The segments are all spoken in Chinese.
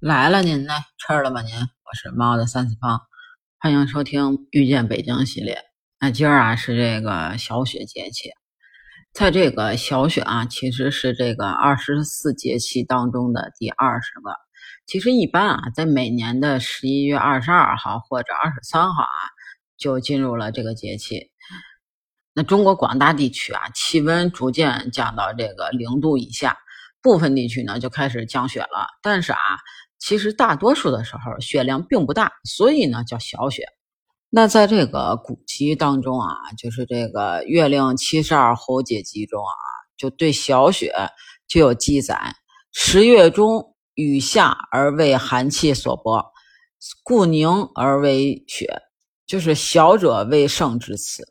来了您呢？吃了吗您？我是猫的三次方，欢迎收听遇见北京系列。那今儿啊是这个小雪节气，在这个小雪啊，其实是这个二十四节气当中的第二十个。其实一般啊，在每年的十一月二十二号或者二十三号啊，就进入了这个节气。那中国广大地区啊，气温逐渐降到这个零度以下，部分地区呢就开始降雪了。但是啊。其实大多数的时候雪量并不大，所以呢叫小雪。那在这个古籍当中啊，就是这个《月令七十二候解集》中啊，就对小雪就有记载：十月中雨下而为寒气所薄，故凝而为雪，就是小者为盛之词。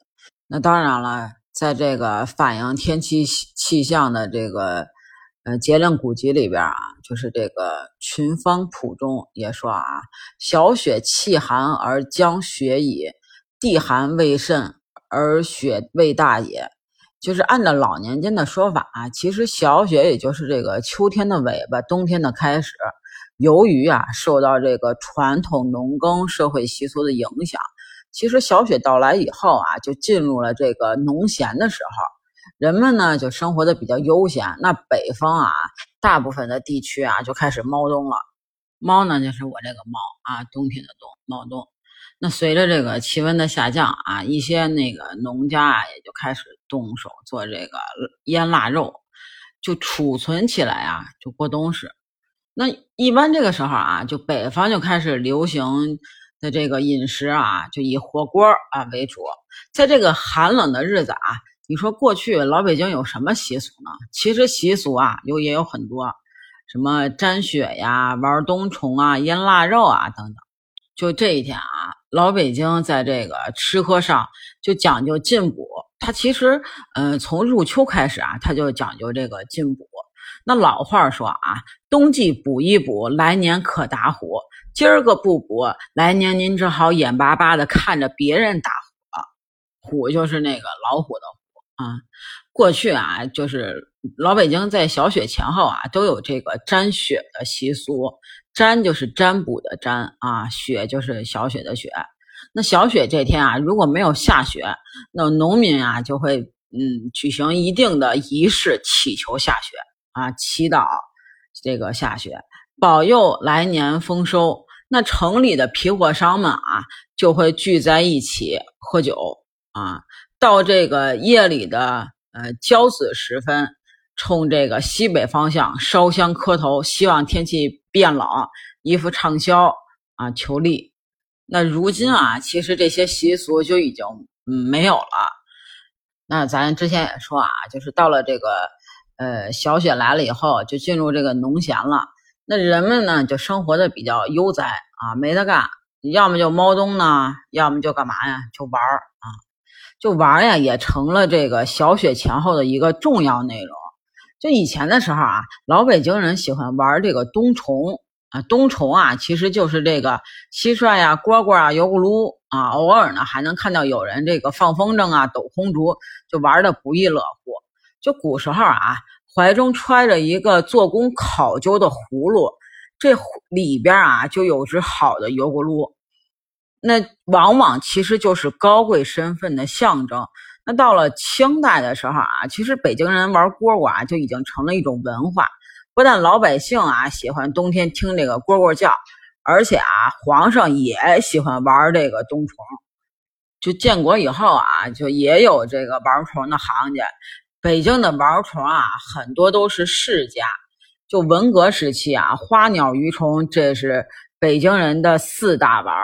那当然了，在这个反映天气气象的这个。呃，节令古籍里边啊，就是这个《群芳谱》中也说啊，小雪气寒而将雪矣，地寒未甚而雪未大也。就是按照老年间的说法啊，其实小雪也就是这个秋天的尾巴，冬天的开始。由于啊，受到这个传统农耕社会习俗的影响，其实小雪到来以后啊，就进入了这个农闲的时候。人们呢就生活的比较悠闲，那北方啊，大部分的地区啊就开始猫冬了。猫呢就是我这个猫啊，冬天的冬，猫冬。那随着这个气温的下降啊，一些那个农家啊也就开始动手做这个腌腊肉，就储存起来啊，就过冬时。那一般这个时候啊，就北方就开始流行的这个饮食啊，就以火锅啊为主。在这个寒冷的日子啊。你说过去老北京有什么习俗呢？其实习俗啊有也有很多，什么沾雪呀、玩冬虫啊、腌腊肉啊等等。就这一天啊，老北京在这个吃喝上就讲究进补。它其实，嗯，从入秋开始啊，它就讲究这个进补。那老话说啊，冬季补一补，来年可打虎。今儿个不补，来年您只好眼巴巴的看着别人打虎。虎就是那个老虎的。啊，过去啊，就是老北京在小雪前后啊，都有这个沾雪的习俗。沾就是占卜的占啊，雪就是小雪的雪。那小雪这天啊，如果没有下雪，那农民啊就会嗯举行一定的仪式，祈求下雪啊，祈祷这个下雪，保佑来年丰收。那城里的皮货商们啊，就会聚在一起喝酒啊。到这个夜里的呃交子时分，冲这个西北方向烧香磕头，希望天气变冷，衣服畅销啊，求利。那如今啊，其实这些习俗就已经没有了。那咱之前也说啊，就是到了这个呃小雪来了以后，就进入这个农闲了。那人们呢，就生活的比较悠哉啊，没得干，要么就猫冬呢，要么就干嘛呀，就玩儿啊。就玩呀，也成了这个小雪前后的一个重要内容。就以前的时候啊，老北京人喜欢玩这个冬虫啊，冬虫啊，其实就是这个蟋蟀呀、蝈蝈啊、油咕噜啊，偶尔呢还能看到有人这个放风筝啊、抖空竹，就玩的不亦乐乎。就古时候啊，怀中揣着一个做工考究的葫芦，这里边啊就有只好的油咕噜。那往往其实就是高贵身份的象征。那到了清代的时候啊，其实北京人玩蝈蝈啊就已经成了一种文化。不但老百姓啊喜欢冬天听这个蝈蝈叫，而且啊皇上也喜欢玩这个冬虫。就建国以后啊，就也有这个玩虫的行家。北京的玩虫啊，很多都是世家。就文革时期啊，花鸟鱼虫这是北京人的四大玩。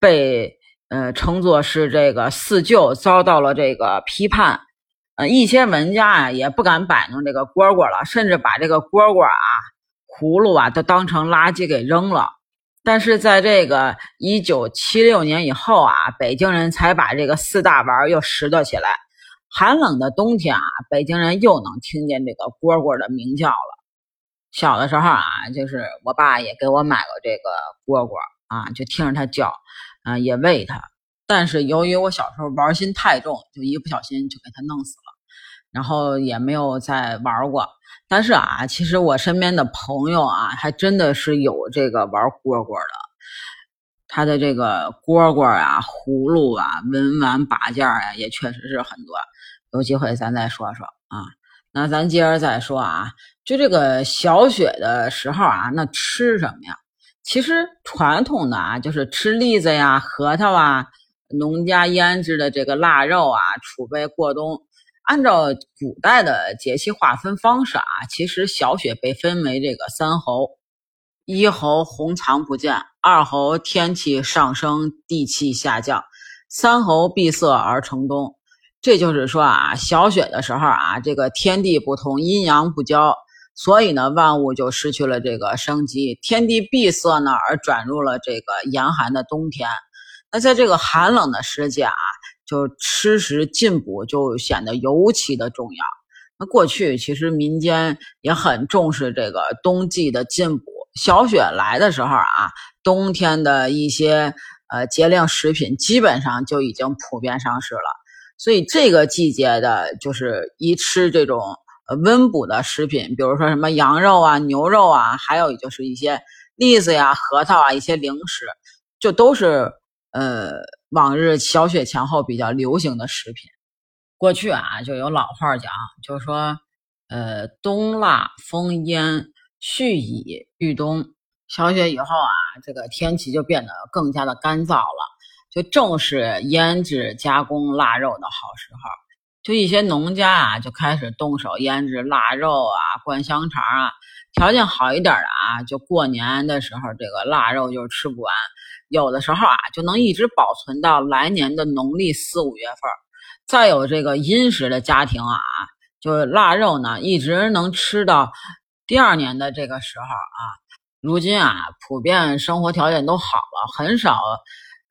被呃称作是这个四旧，遭到了这个批判，呃一些文家啊也不敢摆弄这个蝈蝈了，甚至把这个蝈蝈啊、葫芦啊都当成垃圾给扔了。但是在这个一九七六年以后啊，北京人才把这个四大玩又拾掇起来。寒冷的冬天啊，北京人又能听见这个蝈蝈的鸣叫了。小的时候啊，就是我爸也给我买过这个蝈蝈啊，就听着它叫。啊，也喂它，但是由于我小时候玩心太重，就一不小心就给它弄死了。然后也没有再玩过。但是啊，其实我身边的朋友啊，还真的是有这个玩蝈蝈的。他的这个蝈蝈啊、葫芦啊、文玩把件啊，也确实是很多。有机会咱再说说啊。那咱接着再说啊，就这个小雪的时候啊，那吃什么呀？其实传统的啊，就是吃栗子呀、核桃啊，农家腌制的这个腊肉啊，储备过冬。按照古代的节气划分方式啊，其实小雪被分为这个三候：一候红藏不见，二候天气上升，地气下降，三候闭塞而成冬。这就是说啊，小雪的时候啊，这个天地不同，阴阳不交，所以呢，万物就失去了这个生机，天地闭塞呢，而转入了这个严寒的冬天。那在这个寒冷的时节啊。就吃食进补就显得尤其的重要。那过去其实民间也很重视这个冬季的进补。小雪来的时候啊，冬天的一些呃节令食品基本上就已经普遍上市了。所以这个季节的就是一吃这种温补的食品，比如说什么羊肉啊、牛肉啊，还有就是一些栗子呀、核桃啊，一些零食，就都是呃。往日小雪前后比较流行的食品，过去啊就有老话讲，就是说，呃，冬腊风烟，蓄以御冬。小雪以后啊，这个天气就变得更加的干燥了，就正是腌制加工腊肉的好时候。就一些农家啊，就开始动手腌制腊肉啊、灌香肠啊。条件好一点的啊，就过年的时候，这个腊肉就吃不完。有的时候啊，就能一直保存到来年的农历四五月份。再有这个殷实的家庭啊，就腊肉呢，一直能吃到第二年的这个时候啊。如今啊，普遍生活条件都好了，很少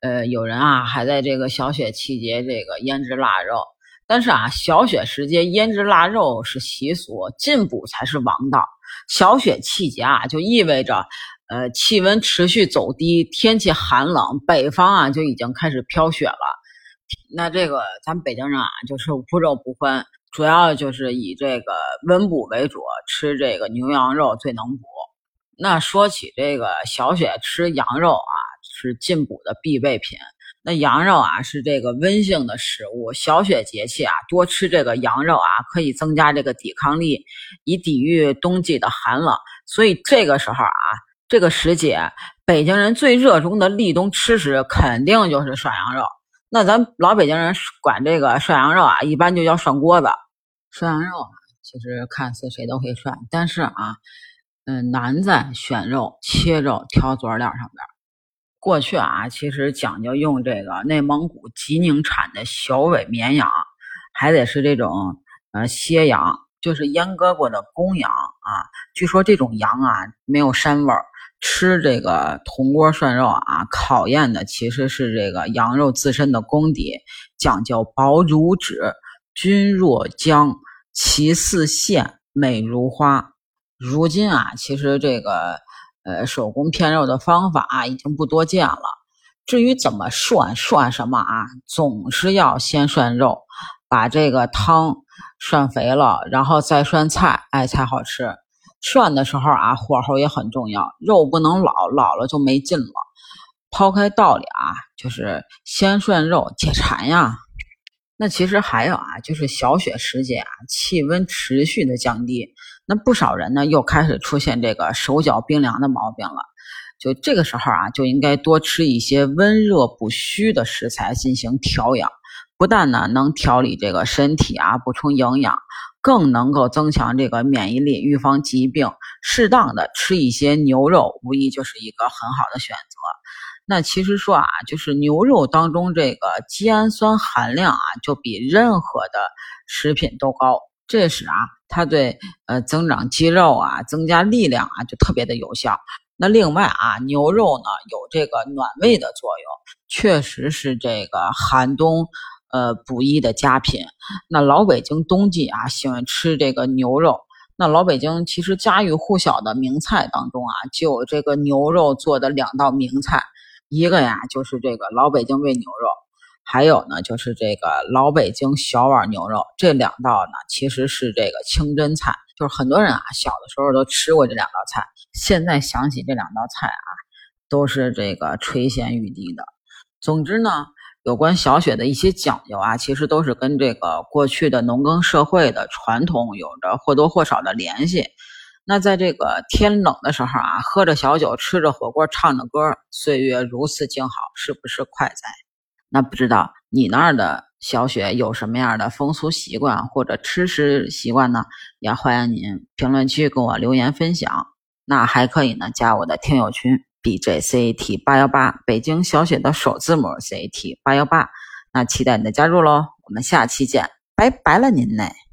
呃有人啊还在这个小雪季节这个腌制腊肉。但是啊，小雪时节腌制腊肉是习俗，进补才是王道。小雪季节啊，就意味着。呃，气温持续走低，天气寒冷，北方啊就已经开始飘雪了。那这个咱们北京人啊，就是无肉不欢，主要就是以这个温补为主，吃这个牛羊肉最能补。那说起这个小雪吃羊肉啊，是进补的必备品。那羊肉啊是这个温性的食物，小雪节气啊多吃这个羊肉啊，可以增加这个抵抗力，以抵御冬季的寒冷。所以这个时候啊。这个时节，北京人最热衷的立冬吃食肯定就是涮羊肉。那咱老北京人管这个涮羊肉啊，一般就叫涮锅子。涮羊肉，其实看似谁都会涮，但是啊，嗯，难在选肉、切肉、挑佐料上边。过去啊，其实讲究用这个内蒙古吉宁产的小尾绵羊，还得是这种呃歇羊，就是阉割过的公羊啊。据说这种羊啊，没有膻味儿。吃这个铜锅涮肉啊，考验的其实是这个羊肉自身的功底，讲究薄如纸、均若浆、其似线、美如花。如今啊，其实这个呃手工片肉的方法已经不多见了。至于怎么涮，涮什么啊，总是要先涮肉，把这个汤涮肥了，然后再涮菜，哎，才好吃。涮的时候啊，火候也很重要，肉不能老，老了就没劲了。抛开道理啊，就是先涮肉解馋呀。那其实还有啊，就是小雪时节啊，气温持续的降低，那不少人呢又开始出现这个手脚冰凉的毛病了。就这个时候啊，就应该多吃一些温热补虚的食材进行调养，不但呢能调理这个身体啊，补充营养。更能够增强这个免疫力，预防疾病。适当的吃一些牛肉，无疑就是一个很好的选择。那其实说啊，就是牛肉当中这个肌氨酸含量啊，就比任何的食品都高。这时啊，它对呃增长肌肉啊、增加力量啊，就特别的有效。那另外啊，牛肉呢有这个暖胃的作用，确实是这个寒冬。呃，补益的佳品。那老北京冬季啊，喜欢吃这个牛肉。那老北京其实家喻户晓的名菜当中啊，就有这个牛肉做的两道名菜，一个呀就是这个老北京煨牛肉，还有呢就是这个老北京小碗牛肉，这两道呢其实是这个清真菜，就是很多人啊小的时候都吃过这两道菜，现在想起这两道菜啊，都是这个垂涎欲滴的。总之呢。有关小雪的一些讲究啊，其实都是跟这个过去的农耕社会的传统有着或多或少的联系。那在这个天冷的时候啊，喝着小酒，吃着火锅，唱着歌，岁月如此静好，是不是快哉？那不知道你那儿的小雪有什么样的风俗习惯或者吃食习惯呢？也欢迎您评论区跟我留言分享。那还可以呢，加我的听友群。B J C T 八幺八，北京小雪的首字母 C T 八幺八，那期待你的加入喽！我们下期见，拜拜了您嘞。